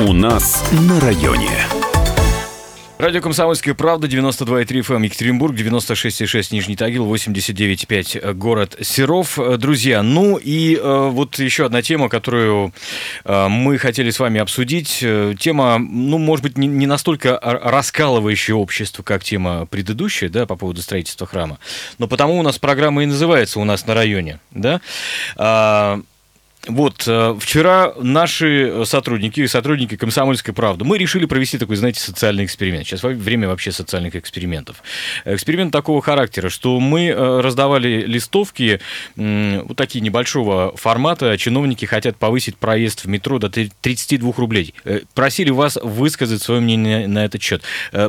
У нас на районе. Радио «Комсомольская правда», 92,3 FM, Екатеринбург, 96,6 Нижний Тагил, 89,5 город Серов. Друзья, ну и э, вот еще одна тема, которую э, мы хотели с вами обсудить. Тема, ну, может быть, не, не настолько раскалывающая общество, как тема предыдущая, да, по поводу строительства храма, но потому у нас программа и называется «У нас на районе», да. Вот, э, вчера наши сотрудники, сотрудники «Комсомольской правды», мы решили провести такой, знаете, социальный эксперимент. Сейчас время вообще социальных экспериментов. Эксперимент такого характера, что мы э, раздавали листовки вот такие небольшого формата. Чиновники хотят повысить проезд в метро до 32 рублей. Э, просили вас высказать свое мнение на этот счет.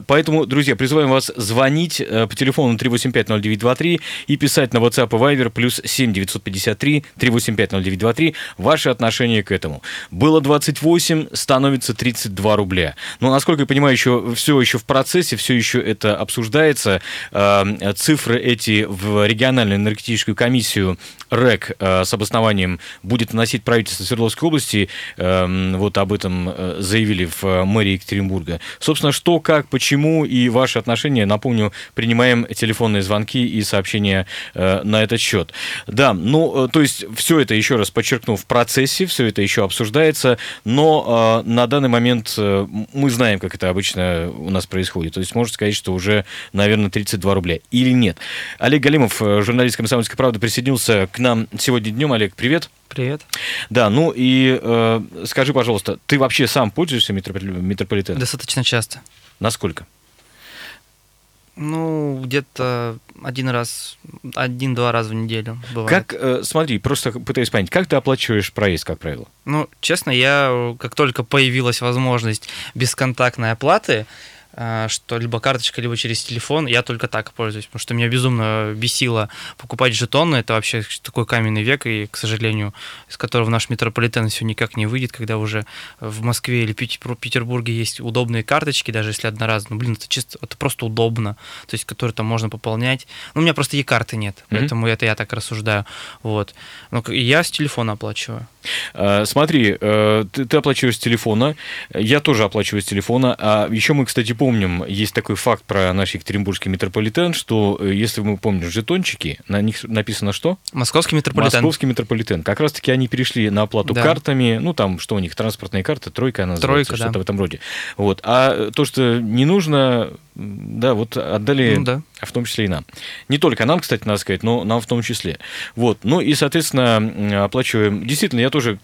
Поэтому, друзья, призываем вас звонить по телефону 3850923 и писать на WhatsApp и Viber плюс 7 953 385 0923 Ваше отношение к этому. Было 28, становится 32 рубля. Но, насколько я понимаю, еще, все еще в процессе, все еще это обсуждается. Э, цифры эти в региональную энергетическую комиссию РЭК э, с обоснованием будет вносить правительство Свердловской области. Э, вот об этом заявили в мэрии Екатеринбурга. Собственно, что, как, почему и ваши отношения, напомню, принимаем телефонные звонки и сообщения на этот счет. Да, ну, то есть все это, еще раз подчеркну, в процессе, все это еще обсуждается, но э, на данный момент э, мы знаем, как это обычно у нас происходит. То есть можно сказать, что уже, наверное, 32 рубля. Или нет. Олег Галимов, э, журналист «Комсомольской правды», присоединился к нам сегодня днем. Олег, привет. Привет. Да, ну и э, скажи, пожалуйста, ты вообще сам пользуешься метрополитеном? Достаточно часто. Насколько? Ну, где-то один раз, один-два раза в неделю бывает. Как, э, смотри, просто пытаюсь понять, как ты оплачиваешь проезд, как правило? Ну, честно, я, как только появилась возможность бесконтактной оплаты, Э, что либо карточка, либо через телефон, я только так пользуюсь, потому что меня безумно бесило покупать жетоны, это вообще такой каменный век, и, к сожалению, из которого наш метрополитен все никак не выйдет, когда уже в Москве или Петербурге есть удобные карточки, даже если одноразовые, ну, блин, это чисто, это просто удобно, то есть, которые там можно пополнять. Ну, у меня просто e-карты нет, mm-hmm. поэтому это я так рассуждаю, вот. Но я с телефона оплачиваю. А, смотри, э, ты, ты оплачиваешь с телефона, я тоже оплачиваю с телефона, а еще мы, кстати, помним, есть такой факт про наш Екатеринбургский метрополитен, что, э, если мы помним жетончики, на них написано что? Московский метрополитен. Московский метрополитен. Как раз-таки они перешли на оплату да. картами, ну, там, что у них, транспортные карты, тройка она называется, что-то да. в этом роде. Вот. А то, что не нужно, да, вот отдали, ну, да. в том числе и нам. Не только нам, кстати, надо сказать, но нам в том числе. Вот. Ну и, соответственно, оплачиваем. Действительно, я тоже,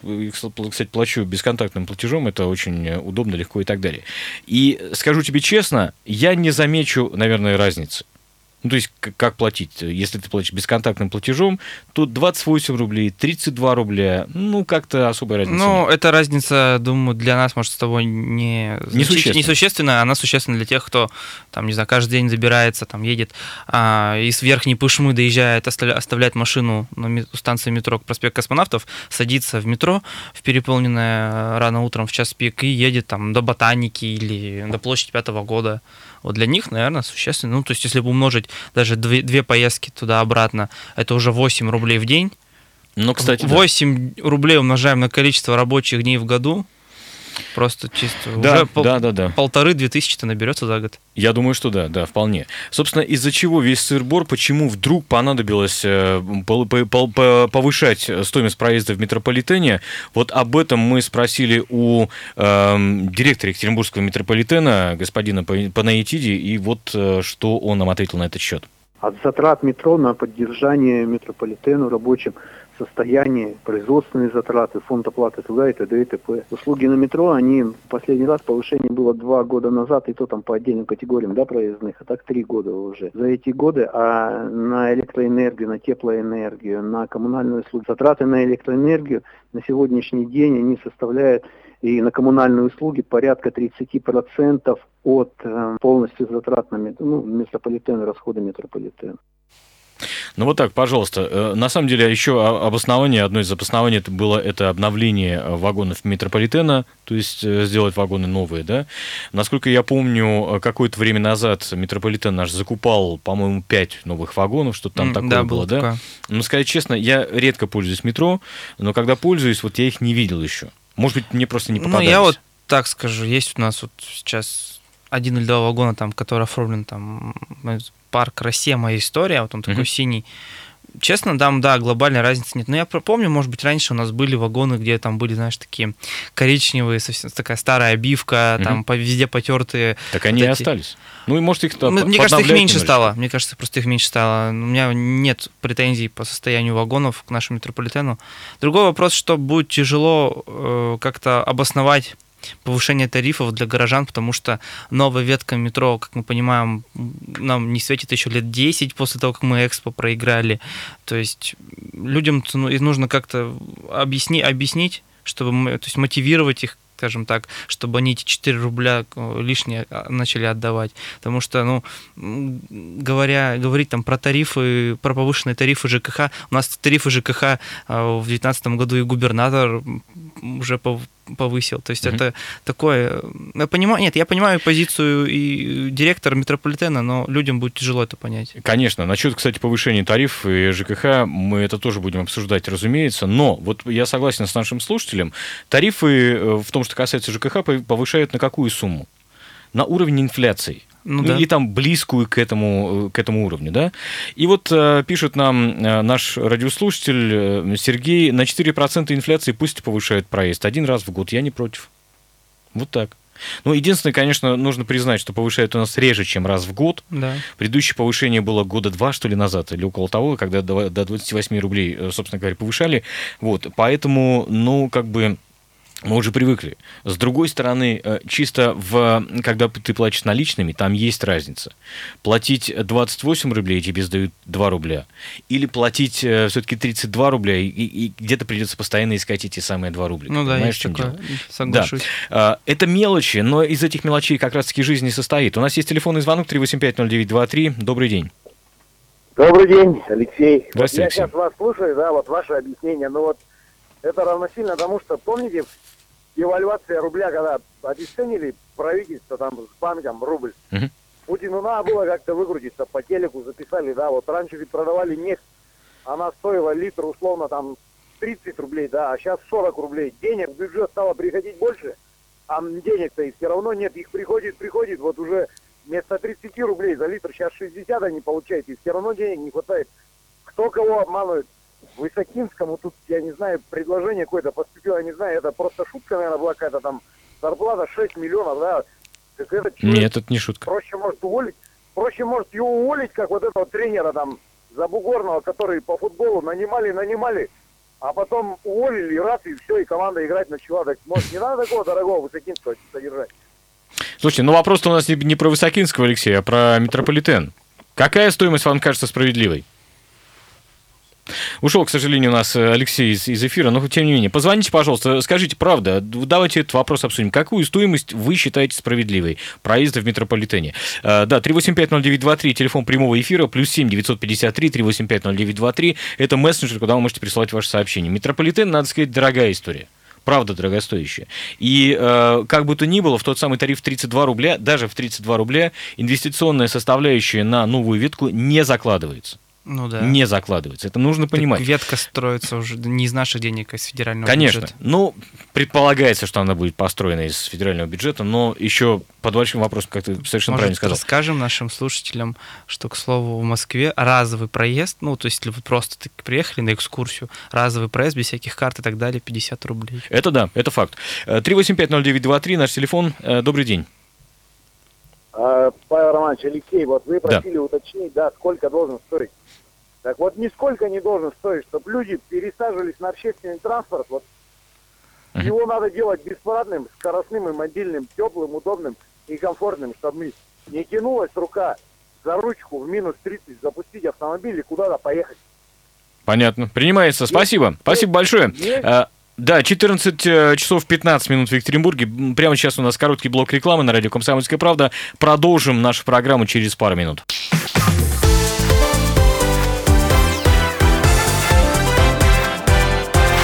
кстати, плачу бесконтактным платежом, это очень удобно, легко и так далее. И скажу тебе честно, я не замечу, наверное, разницы. Ну, то есть, как платить? Если ты платишь бесконтактным платежом, то 28 рублей, 32 рубля, ну, как-то особой разницы Ну, нет. эта разница, думаю, для нас, может, с тобой не, несущественна. несущественна, она существенна для тех, кто, там, не знаю, каждый день забирается, там, едет а, из Верхней Пышмы, доезжает, оставляет машину на станции метро к проспект Космонавтов, садится в метро в переполненное рано утром в час пик и едет там до Ботаники или до площади Пятого года. Вот для них, наверное, существенно. Ну, то есть, если бы умножить даже две, две поездки туда-обратно, это уже 8 рублей в день. Ну, кстати, 8 да. рублей умножаем на количество рабочих дней в году, Просто чисто да, уже да, да, да. полторы-две тысячи-то наберется за год. Я думаю, что да, да, вполне. Собственно, из-за чего весь сырбор, почему вдруг понадобилось э, повышать стоимость проезда в метрополитене, вот об этом мы спросили у э, директора Екатеринбургского метрополитена, господина Панаитиди, и вот э, что он нам ответил на этот счет. От затрат метро на поддержание метрополитена рабочим состояние, производственные затраты, фонд оплаты труда и т.д. и т.п. Услуги на метро, они последний раз повышение было два года назад, и то там по отдельным категориям да, проездных, а так три года уже. За эти годы а на электроэнергию, на теплоэнергию, на коммунальные услуги, затраты на электроэнергию на сегодняшний день они составляют и на коммунальные услуги порядка 30% от э, полностью затрат на ну, метрополитен, расходы метрополитена. Ну вот так, пожалуйста. Э, на самом деле, еще обоснование, одно из обоснований это было это обновление э, вагонов метрополитена, то есть э, сделать вагоны новые, да. Насколько я помню, какое-то время назад метрополитен наш закупал, по-моему, 5 новых вагонов, что-то там mm, такое да, было, да. Такое. Но сказать честно, я редко пользуюсь метро, но когда пользуюсь, вот я их не видел еще. Может быть, мне просто не попадались. Ну, я вот так скажу, есть у нас вот сейчас один или два вагона, там, который оформлен там парк Россия, моя история, вот он такой mm-hmm. синий. Честно, там, да, глобальной разницы нет. Но я помню, может быть, раньше у нас были вагоны, где там были, знаешь, такие коричневые, совсем такая старая обивка, mm-hmm. там по, везде потертые. Так они вот и остались. Ну и может их там Мне кажется, их меньше немножечко. стало. Мне кажется, просто их меньше стало. У меня нет претензий по состоянию вагонов к нашему метрополитену. Другой вопрос, что будет тяжело э, как-то обосновать повышение тарифов для горожан, потому что новая ветка метро, как мы понимаем, нам не светит еще лет 10 после того, как мы Экспо проиграли. То есть людям ну, нужно как-то объясни, объяснить, чтобы то есть мотивировать их скажем так, чтобы они эти 4 рубля э, лишние а, начали отдавать. Потому что, ну, говоря, говорить там про тарифы, про повышенные тарифы ЖКХ, у нас тарифы ЖКХ э, в 2019 году и губернатор уже повысил. То есть mm-hmm. это такое... Я понимаю, нет, я понимаю позицию и директора метрополитена, но людям будет тяжело это понять. Конечно. Насчет, кстати, повышения тарифов и ЖКХ мы это тоже будем обсуждать, разумеется. Но вот я согласен с нашим слушателем. Тарифы э, в том, что касается ЖКХ, повышают на какую сумму? На уровень инфляции. Ну, ну, да. и там близкую к этому, к этому уровню, да. И вот э, пишет нам э, наш радиослушатель э, Сергей, на 4% инфляции пусть повышают проезд один раз в год, я не против. Вот так. Ну, единственное, конечно, нужно признать, что повышают у нас реже, чем раз в год. Да. Предыдущее повышение было года два, что ли, назад, или около того, когда до 28 рублей, э, собственно говоря, повышали. Вот, поэтому, ну, как бы мы уже привыкли. С другой стороны, э, чисто в, когда ты платишь наличными, там есть разница. Платить 28 рублей тебе сдают 2 рубля. Или платить э, все-таки 32 рубля, и, и где-то придется постоянно искать эти самые 2 рубля. Ну да, Понимаешь, есть такое. Дело? Соглашусь. Да. Это мелочи, но из этих мелочей как раз-таки жизнь не состоит. У нас есть телефонный звонок 3850923. Добрый день. Добрый день, Алексей. Здравствуйте, вот Я сейчас вас слушаю, да, вот ваше объяснение. Ну вот это равносильно тому, что, помните, девальвация рубля, когда обесценили правительство там с банком рубль, uh-huh. Путину надо было как-то выкрутиться, по телеку записали, да, вот раньше ведь продавали нефть, она стоила литр условно там 30 рублей, да, а сейчас 40 рублей. Денег в бюджет стало приходить больше, а денег-то и все равно нет, их приходит, приходит, вот уже вместо 30 рублей за литр сейчас 60 они получают, и все равно денег не хватает. Кто кого обманывает? Высокинскому тут, я не знаю, предложение какое-то поступило, я не знаю, это просто шутка, наверное, была какая-то там, зарплата 6 миллионов, да. Так это Нет, это не шутка. Проще может уволить, проще может его уволить, как вот этого тренера там, Забугорного, который по футболу нанимали, нанимали, а потом уволили, раз, и все, и команда играть начала. Так, может, не надо такого дорогого Высокинского содержать? Слушайте, ну вопрос-то у нас не, не про Высокинского, Алексей, а про метрополитен. Какая стоимость вам кажется справедливой? Ушел, к сожалению, у нас э, Алексей из, из эфира, но тем не менее. Позвоните, пожалуйста, скажите правда, давайте этот вопрос обсудим. Какую стоимость вы считаете справедливой проезда в метрополитене? Э, да, 3850923, телефон прямого эфира, плюс 7 953 3850923, это мессенджер, куда вы можете присылать ваши сообщения. Метрополитен, надо сказать, дорогая история правда дорогостоящая. И э, как бы то ни было, в тот самый тариф 32 рубля, даже в 32 рубля, инвестиционная составляющая на новую ветку не закладывается ну, да. не закладывается. Это нужно понимать. Так ветка строится уже не из наших денег, а из федерального Конечно. бюджета. Ну, предполагается, что она будет построена из федерального бюджета, но еще под большим вопросом, как ты совершенно Может, правильно сказал. расскажем нашим слушателям, что, к слову, в Москве разовый проезд, ну, то есть, если вы просто приехали на экскурсию, разовый проезд без всяких карт и так далее, 50 рублей. Это да, это факт. 3850923, наш телефон. Э, добрый день. А, Павел Романович, Алексей, вот вы просили да. уточнить, да, сколько должен стоить так вот, нисколько не должен стоить, чтобы люди пересаживались на общественный транспорт. Вот uh-huh. его надо делать бесплатным, скоростным и мобильным, теплым, удобным и комфортным, чтобы не тянулась рука за ручку в минус 30, запустить автомобиль и куда-то поехать. Понятно. Принимается. Спасибо. Есть, Спасибо большое. Есть. Да, 14 э, часов 15 минут в Екатеринбурге. Прямо сейчас у нас короткий блок рекламы на радио «Комсомольская правда». Продолжим нашу программу через пару минут.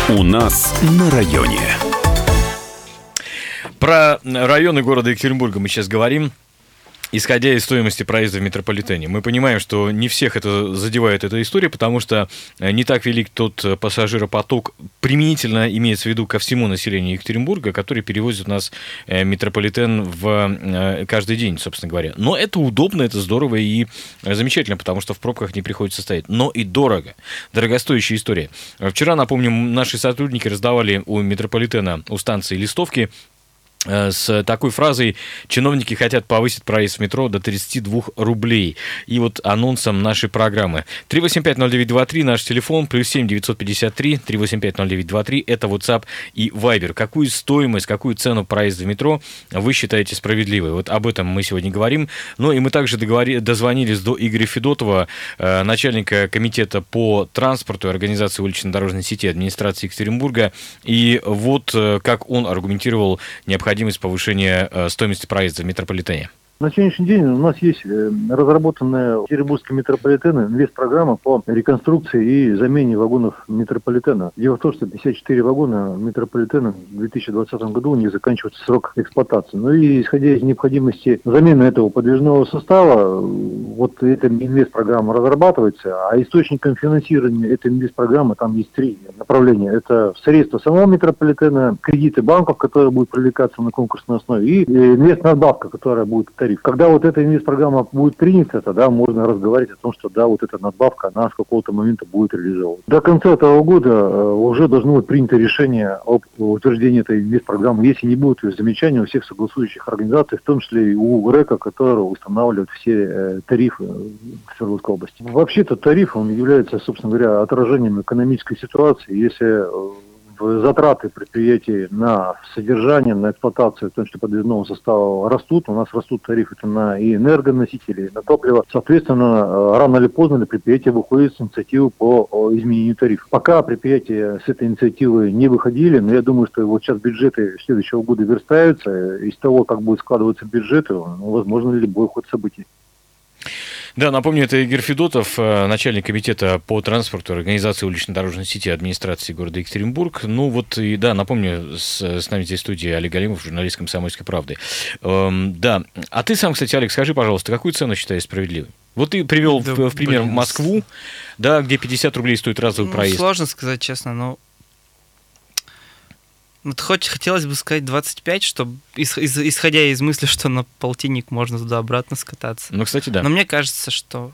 У нас на районе. Про районы города Екатеринбурга мы сейчас говорим. Исходя из стоимости проезда в метрополитене. Мы понимаем, что не всех это задевает эта история, потому что э, не так велик тот э, пассажиропоток, применительно имеется в виду ко всему населению Екатеринбурга, который перевозит нас э, метрополитен в каждый день, собственно говоря. Но это удобно, это здорово и замечательно, потому что в пробках не приходится стоять. Но и дорого. Дорогостоящая история. Вчера, напомню, наши сотрудники раздавали у метрополитена, у станции листовки с такой фразой «Чиновники хотят повысить проезд в метро до 32 рублей». И вот анонсом нашей программы. 3850923 наш телефон, плюс 7 953 3850923 это WhatsApp и Viber. Какую стоимость, какую цену проезда в метро вы считаете справедливой? Вот об этом мы сегодня говорим. Ну и мы также договори... дозвонились до Игоря Федотова, э, начальника комитета по транспорту и организации улично-дорожной сети администрации Екатеринбурга. И вот э, как он аргументировал необходимость необходимость повышения э, стоимости проезда в метрополитене? На сегодняшний день у нас есть э, разработанная Петербургским метрополитеном инвест-программа по реконструкции и замене вагонов метрополитена. Дело в том, что 54 вагона метрополитена в 2020 году не заканчивается срок эксплуатации. Ну и исходя из необходимости замены этого подвижного состава, вот эта инвест-программа разрабатывается, а источником финансирования этой инвест-программы там есть три направления. Это средства самого метрополитена, кредиты банков, которые будут привлекаться на конкурсной основе, и э, инвест-надбавка, которая будет. Когда вот эта инвест-программа будет принята, тогда можно разговаривать о том, что да, вот эта надбавка, она с какого-то момента будет реализована. До конца этого года э, уже должно быть принято решение об утверждении этой инвест-программы, если не будет замечаний у всех согласующих организаций, в том числе и у РЭКа, который устанавливает все э, тарифы в Свердловской области. Вообще-то тариф, он является, собственно говоря, отражением экономической ситуации. Если э, затраты предприятий на содержание, на эксплуатацию, в том числе подвижного состава, растут. У нас растут тарифы на и энергоносители, и на топливо. Соответственно, э, рано или поздно предприятие выходит с инициативы по изменению тарифов. Пока предприятия с этой инициативы не выходили, но я думаю, что вот сейчас бюджеты следующего года верстаются. Из того, как будет складываться бюджеты, ну, возможно, любой ход событий. Да, напомню, это Игорь Федотов, э, начальник комитета по транспорту организации улично-дорожной сети администрации города Екатеринбург. Ну вот и да, напомню, с, с нами здесь в студии Олег Галимов, журналист «Комсомольской правды». Эм, да, а ты сам, кстати, Олег, скажи, пожалуйста, какую цену считаешь справедливой? Вот ты привел да, в, в пример блин. Москву, да, где 50 рублей стоит разовый ну, проезд. Сложно сказать честно, но вот хоть хотелось бы сказать 25, чтобы исходя из мысли, что на полтинник можно туда-обратно скататься. Ну, кстати, да. Но мне кажется, что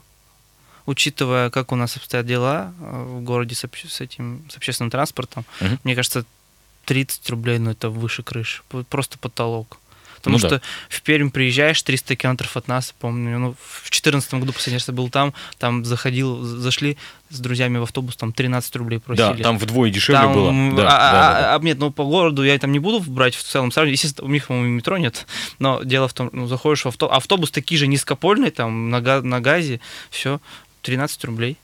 учитывая, как у нас обстоят дела э, в городе с, с этим с общественным транспортом, угу. мне кажется, 30 рублей, ну это выше крыши, просто потолок. Потому ну, что да. в Пермь приезжаешь 300 километров от нас, помню, ну, в 2014 году последний раз я был там, там заходил, зашли с друзьями в автобус, там 13 рублей просили. Да, там вдвое дешевле там, было. Да, а, да, да, да. А, нет, ну по городу я там не буду брать в целом сравнивать. Естественно, у них, по-моему, метро нет, но дело в том, ну, заходишь в автобус, автобус такие же низкопольный, там, на, на газе, все, 13 рублей.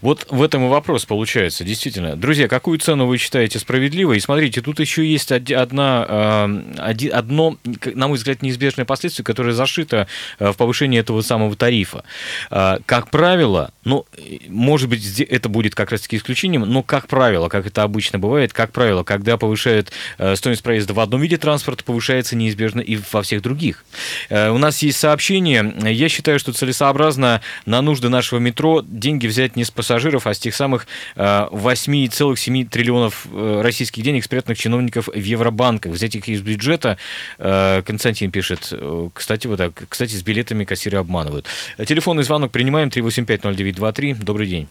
Вот в этом и вопрос получается, действительно. Друзья, какую цену вы считаете справедливой? И смотрите, тут еще есть одна, одно, на мой взгляд, неизбежное последствие, которое зашито э, в повышении этого самого тарифа. А, как правило, ну, может быть, это будет как раз-таки исключением, но, как правило, как это обычно бывает, как правило, когда повышают э, стоимость проезда в одном виде транспорта, повышается неизбежно и во всех других. Э, у нас есть сообщение. Я считаю, что целесообразно на нужды нашего метро деньги взять взять не с пассажиров, а с тех самых 8,7 э, триллионов э, российских денег, спрятанных чиновников в Евробанках. Взять их из бюджета, э, Константин пишет, кстати, вот так, кстати, с билетами кассиры обманывают. Телефонный звонок принимаем 3850923. Добрый день.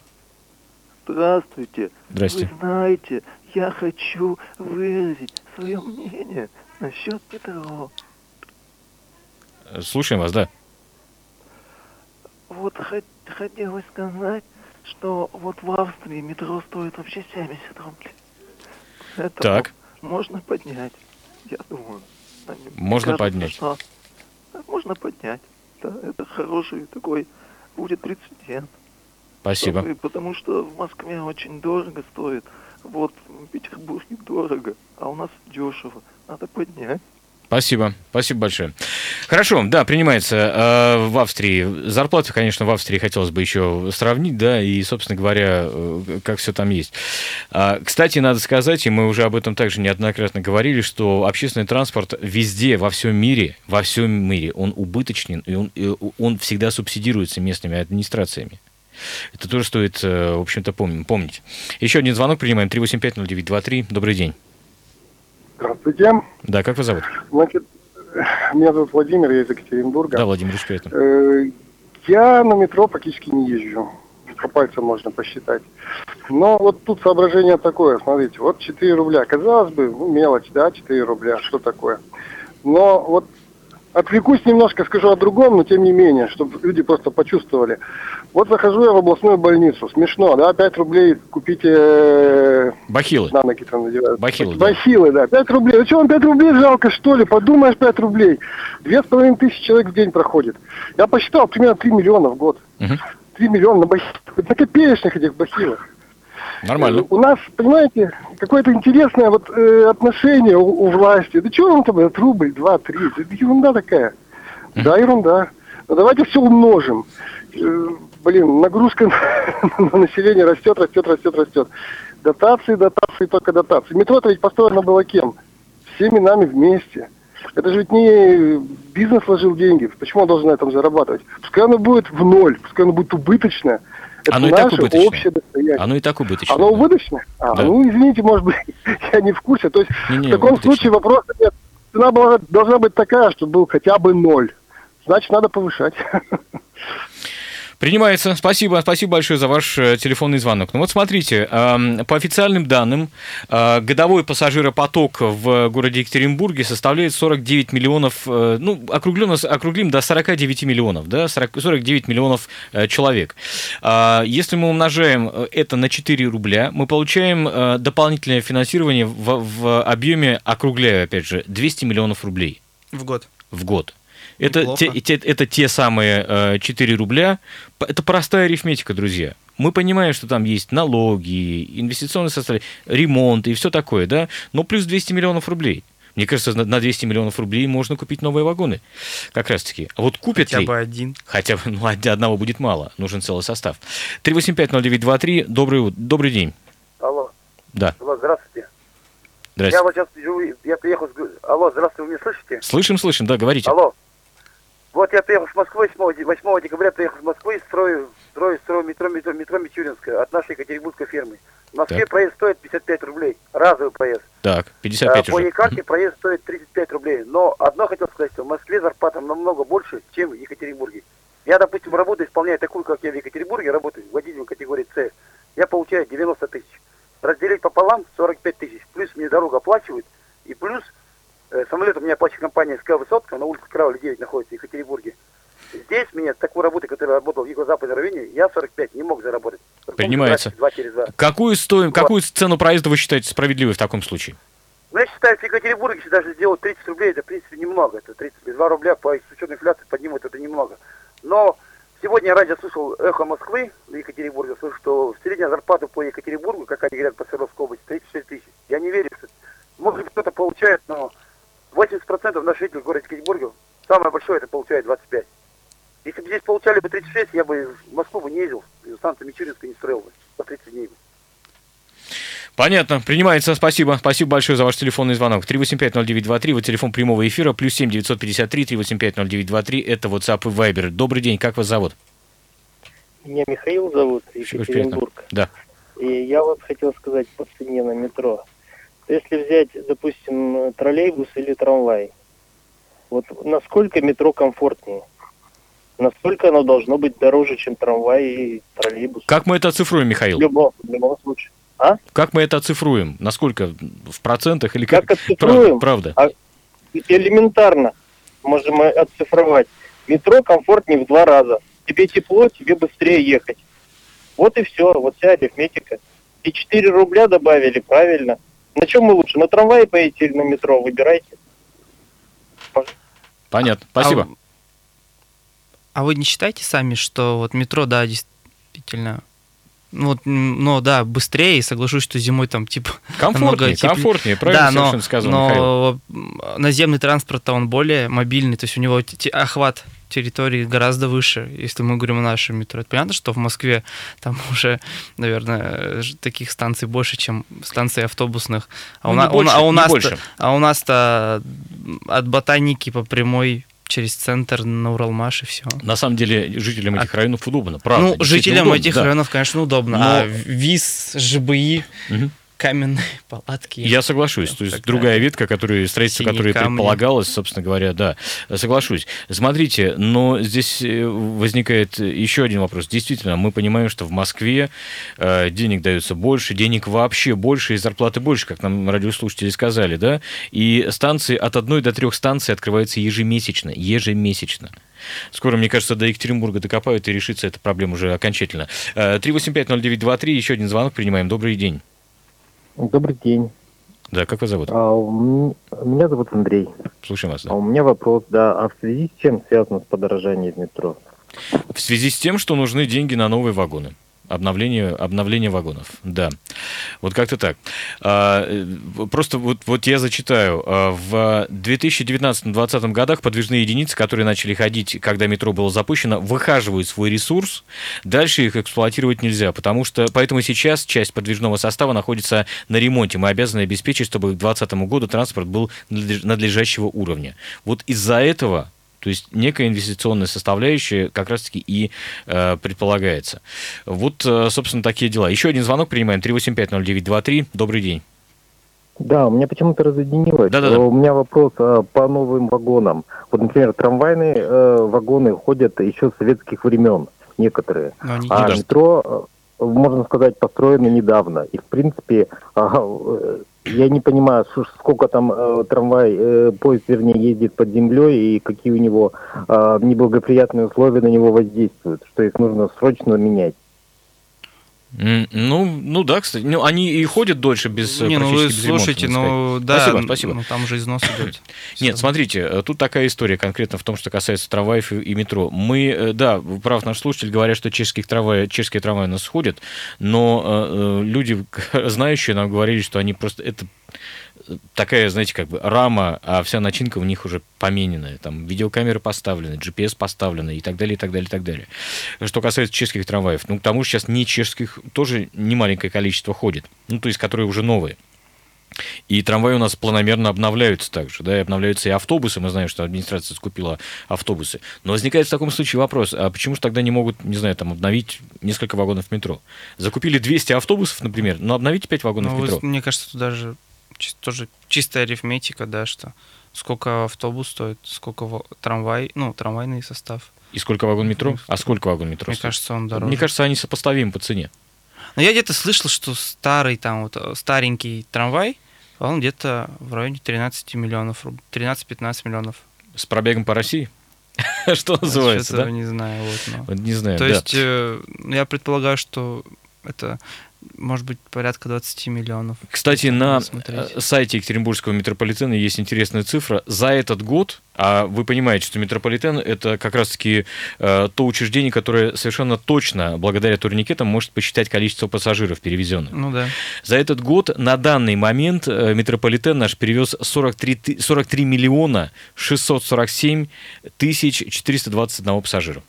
Здравствуйте. Здравствуйте. Вы знаете, я хочу выразить свое мнение насчет метро. Слушаем вас, да. Вот хотелось сказать, что вот в Австрии метро стоит вообще 70 рублей. Это так. можно поднять, я думаю. Можно кажется, поднять. Что можно поднять. Да, это хороший такой будет прецедент. Спасибо. Потому что в Москве очень дорого стоит. Вот в Петербурге дорого, а у нас дешево. Надо поднять. Спасибо, спасибо большое. Хорошо, да, принимается э, в Австрии. Зарплаты, конечно, в Австрии хотелось бы еще сравнить, да, и, собственно говоря, э, как все там есть. А, кстати, надо сказать, и мы уже об этом также неоднократно говорили, что общественный транспорт везде, во всем мире, во всем мире, он убыточен, и он, и он всегда субсидируется местными администрациями. Это тоже стоит, в общем-то, помнить. Еще один звонок принимаем. 3850923. Добрый день. Здравствуйте. Да, как вас зовут? Значит, меня зовут Владимир, я из Екатеринбурга. Да, Владимир, приятно. Э, я на метро практически не езжу. По пальцам можно посчитать. Но вот тут соображение такое, смотрите, вот 4 рубля. Казалось бы, ну, мелочь, да, 4 рубля, что такое. Но вот Отвлекусь немножко, скажу о другом, но тем не менее, чтобы люди просто почувствовали. Вот захожу я в областную больницу. Смешно, да? 5 рублей купите... Э, Бахилы. На ноги там надевают. Бахилы, Бахилы, да. 5 рублей. Ну что, вам 5 рублей жалко, что ли? Подумаешь, 5 рублей. Две с половиной тысячи человек в день проходит. Я посчитал, примерно 3 миллиона в год. Угу. 3 миллиона на бахилах. На копеечных этих бахилах. Нормально. У нас, понимаете, какое-то интересное вот э, отношение у, у власти. Да чего вам там рубль, два, три? Это ерунда такая. Да, ерунда. Но давайте все умножим. Э, блин, нагрузка на, на население растет, растет, растет, растет. Дотации, дотации, только дотации. Метро-то ведь построено было кем? Всеми нами вместе. Это же ведь не бизнес вложил деньги. Почему он должен на этом зарабатывать? Пускай оно будет в ноль, пускай оно будет убыточное. Это оно и так убыточное. общее достояние. Оно и так убыточное. Оно убыточное? А, да. ну, извините, может быть, я не в курсе. То есть, не, не, в таком убыточное. случае вопрос нет. Цена была, должна быть такая, чтобы был хотя бы ноль. Значит, надо повышать. Принимается. Спасибо. Спасибо большое за ваш э, телефонный звонок. Ну вот смотрите, по официальным данным, э, годовой пассажиропоток в городе Екатеринбурге составляет 49 миллионов, э, ну, округленно, округлим до 49 миллионов, да, 40, 49 миллионов человек. А, если мы умножаем это на 4 рубля, мы получаем дополнительное финансирование в, в объеме, округляю, опять же, 200 миллионов рублей. В год. В год. Это те, те, это те самые э, 4 рубля. Это простая арифметика, друзья. Мы понимаем, что там есть налоги, инвестиционные составляющие, ремонт и все такое, да, но плюс 200 миллионов рублей. Мне кажется, на 200 миллионов рублей можно купить новые вагоны. Как раз таки. А вот купят Хотя ли? бы один. Хотя бы ну, одного будет мало. Нужен целый состав. 3850923. Добрый, добрый день. Алло. Да. Алло, здравствуйте. Здравствуйте. Я вот сейчас живу, я приехал. Алло, здравствуйте, вы меня слышите? Слышим, слышим, да, говорите. Алло. Вот я приехал с Москвы 8, 8 декабря, приехал с Москвы, строю, строю, строю метро, метро, метро Мичуринская от нашей Екатеринбургской фирмы. В Москве так. проезд стоит 55 рублей, разовый проезд. Так, 55 а, По Якарте проезд стоит 35 рублей. Но одно хотел сказать, что в Москве зарплата намного больше, чем в Екатеринбурге. Я, допустим, работаю, исполняю такую, как я в Екатеринбурге, работаю водителем категории С. Я получаю 90 тысяч. Разделить пополам 45 тысяч. Плюс мне дорогу оплачивают. И плюс Э, самолет у меня оплачивает компания СК «Высотка», на улице Кравли 9 находится, в Екатеринбурге. Здесь меня такой работы, которая работал в юго-западном районе, я 45 не мог заработать. Принимается. Два через два. Какую, стоим, вот. какую цену проезда вы считаете справедливой в таком случае? Ну, я считаю, в Екатеринбурге, если даже сделать 30 рублей, это, в принципе, немного. Это 32 рубля по с учетной инфляции поднимут, это немного. Но сегодня я раньше слышал «Эхо Москвы» в Екатеринбурге, слышал, что средняя зарплата по Екатеринбургу, как они говорят по Свердловской области, 36 тысяч. Я не верю, что... Может быть, кто-то получает, но 80% наших жителей в городе Екатеринбурге, самое большое это получает 25. Если бы здесь получали бы 36, я бы в Москву бы не ездил, из станции Мичуринска не строил бы по 30 дней. Понятно. Принимается. Спасибо. Спасибо большое за ваш телефонный звонок. 3850923, вот телефон прямого эфира, плюс 7 953 3850923, это WhatsApp и Viber. Добрый день, как вас зовут? Меня Михаил зовут, Екатеринбург. Да. И я вот хотел сказать по цене на метро. Если взять, допустим, троллейбус или трамвай, вот насколько метро комфортнее? Настолько оно должно быть дороже, чем трамвай и троллейбус. Как мы это оцифруем, Михаил? В любом, в любом случае. А? Как мы это оцифруем? Насколько? В процентах или как? Как оцифруем? Правда. А, элементарно можем оцифровать. Метро комфортнее в два раза. Тебе тепло, тебе быстрее ехать. Вот и все, вот вся арифметика. И 4 рубля добавили, правильно. На чем мы лучше? На трамвае поедете или на метро? Выбирайте. Понятно. Спасибо. А, а вы не считаете сами, что вот метро, да, действительно Ну, вот, но да, быстрее, и соглашусь, что зимой там типа Комфортнее, намного комфортнее, правильно да, но, Михаил. но м, наземный транспорт он более мобильный, то есть у него охват территории гораздо выше, если мы говорим о нашем метро. Это понятно, что в Москве там уже, наверное, таких станций больше, чем станций автобусных. А, Ну, у, на- больше, а у нас больше. а у нас-то от ботаники по прямой через центр на Уралмаш и все. На самом деле жителям этих районов удобно, правда. ну, жителям удобно, этих да. районов, конечно, удобно. Но- А ВИЗ, ЖБИ, Мгм. Каменные палатки. Я соглашусь. То есть другая ветка, которая, строительство камни. предполагалось, собственно говоря, да, соглашусь. Смотрите, но здесь э, возникает еще один вопрос. Действительно, мы понимаем, что в Москве э, денег дается больше, денег вообще больше, и зарплаты больше, как нам радиослушатели сказали, да, и станции от одной до трех станций открываются ежемесячно, ежемесячно. Скоро, мне кажется, до Екатеринбурга докопают и решится эта проблема уже окончательно. Э, 3850923, еще один звонок принимаем. Добрый день. Добрый день. Да, как вас зовут? А, меня зовут Андрей. Слушаем вас. да. А у меня вопрос, да, а в связи с чем связано с подорожанием метро? В связи с тем, что нужны деньги на новые вагоны. Обновление, обновление вагонов, да. Вот как-то так. А, э, просто вот, вот я зачитаю. А, В 2019-2020 годах подвижные единицы, которые начали ходить, когда метро было запущено, выхаживают свой ресурс. Дальше их эксплуатировать нельзя, потому что... Поэтому сейчас часть подвижного состава находится на ремонте. Мы обязаны обеспечить, чтобы к 2020 году транспорт был надлеж- надлежащего уровня. Вот из-за этого то есть некая инвестиционная составляющая как раз-таки и э, предполагается. Вот, э, собственно, такие дела. Еще один звонок принимаем. 3850923. Добрый день. Да, у меня почему-то разъединилось. Да-да-да. Э, У меня вопрос а, по новым вагонам. Вот, например, трамвайные э, вагоны ходят еще с советских времен, некоторые. Они А метро, э, можно сказать, построено недавно. И, в принципе, ага, э, я не понимаю, сколько там э, трамвай, э, поезд, вернее, ездит под землей и какие у него э, неблагоприятные условия на него воздействуют, что их нужно срочно менять. Ну, ну да, кстати. Ну, они и ходят дольше без э, Не, ну вы без слушайте, ну да, Спасибо, спасибо. ну там уже износ идет. Нет, смотрите, э, тут такая история конкретно в том, что касается трамваев и, метро. Мы, э, да, прав наш слушатель, говорят, что чешских трамваи, чешские трамваи у нас ходят, но э, люди, знающие, нам говорили, что они просто... Это такая, знаете, как бы рама, а вся начинка в них уже помененная. Там видеокамеры поставлены, GPS поставлены и так далее, и так далее, и так далее. Что касается чешских трамваев, ну, к тому же сейчас не чешских тоже немаленькое количество ходит, ну, то есть, которые уже новые. И трамваи у нас планомерно обновляются также, да, и обновляются и автобусы. Мы знаем, что администрация скупила автобусы. Но возникает в таком случае вопрос, а почему же тогда не могут, не знаю, там, обновить несколько вагонов метро? Закупили 200 автобусов, например, но обновите 5 вагонов Ну, метро. мне кажется, тут даже чис- тоже чистая арифметика, да, что сколько автобус стоит, сколько ва- трамвай, ну, трамвайный состав. И сколько вагон метро? А сколько вагон метро Мне стоит? кажется, он дороже. Мне кажется, они сопоставимы по цене. Но я где-то слышал, что старый там вот э, старенький трамвай, он где-то в районе 13 миллионов рублей, 13-15 миллионов. С пробегом по России? Что называется, да? Не знаю, вот. но. Вот Не знаю, То есть э, я предполагаю, что это может быть порядка 20 миллионов. Кстати, на Смотреть. э, сайте Екатеринбургского метрополитена есть интересная цифра. За этот год, а вы понимаете, что метрополитен это как раз-таки э, то учреждение, которое совершенно точно, благодаря турникетам, может посчитать количество пассажиров перевезенных. Ну да. За этот год на данный момент э, метрополитен наш перевез 43, ты- 43 миллиона 647 тысяч 421 пассажира.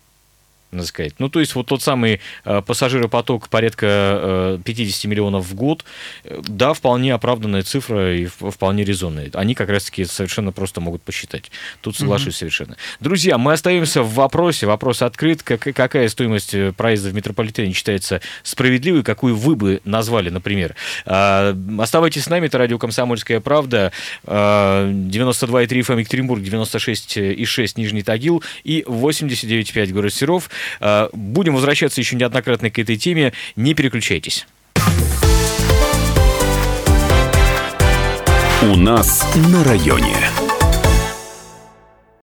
Надо сказать. Ну, то есть, вот тот самый э, пассажиропоток порядка э, 50 миллионов в год, э, да, вполне оправданная цифра и вполне резонная. Они как раз-таки совершенно просто могут посчитать. Тут соглашусь совершенно. Друзья, мы остаемся в вопросе. Вопрос открыт. Как, какая стоимость э, проезда в метрополитене считается справедливой? Какую вы бы назвали, например? А, Оставайтесь с нами. Это радио «Комсомольская правда». А, 92,3 FM Екатеринбург, 96,6 Нижний Тагил и 89,5 город Серов. А, Будем возвращаться еще неоднократно к этой теме. Не переключайтесь. У нас на районе.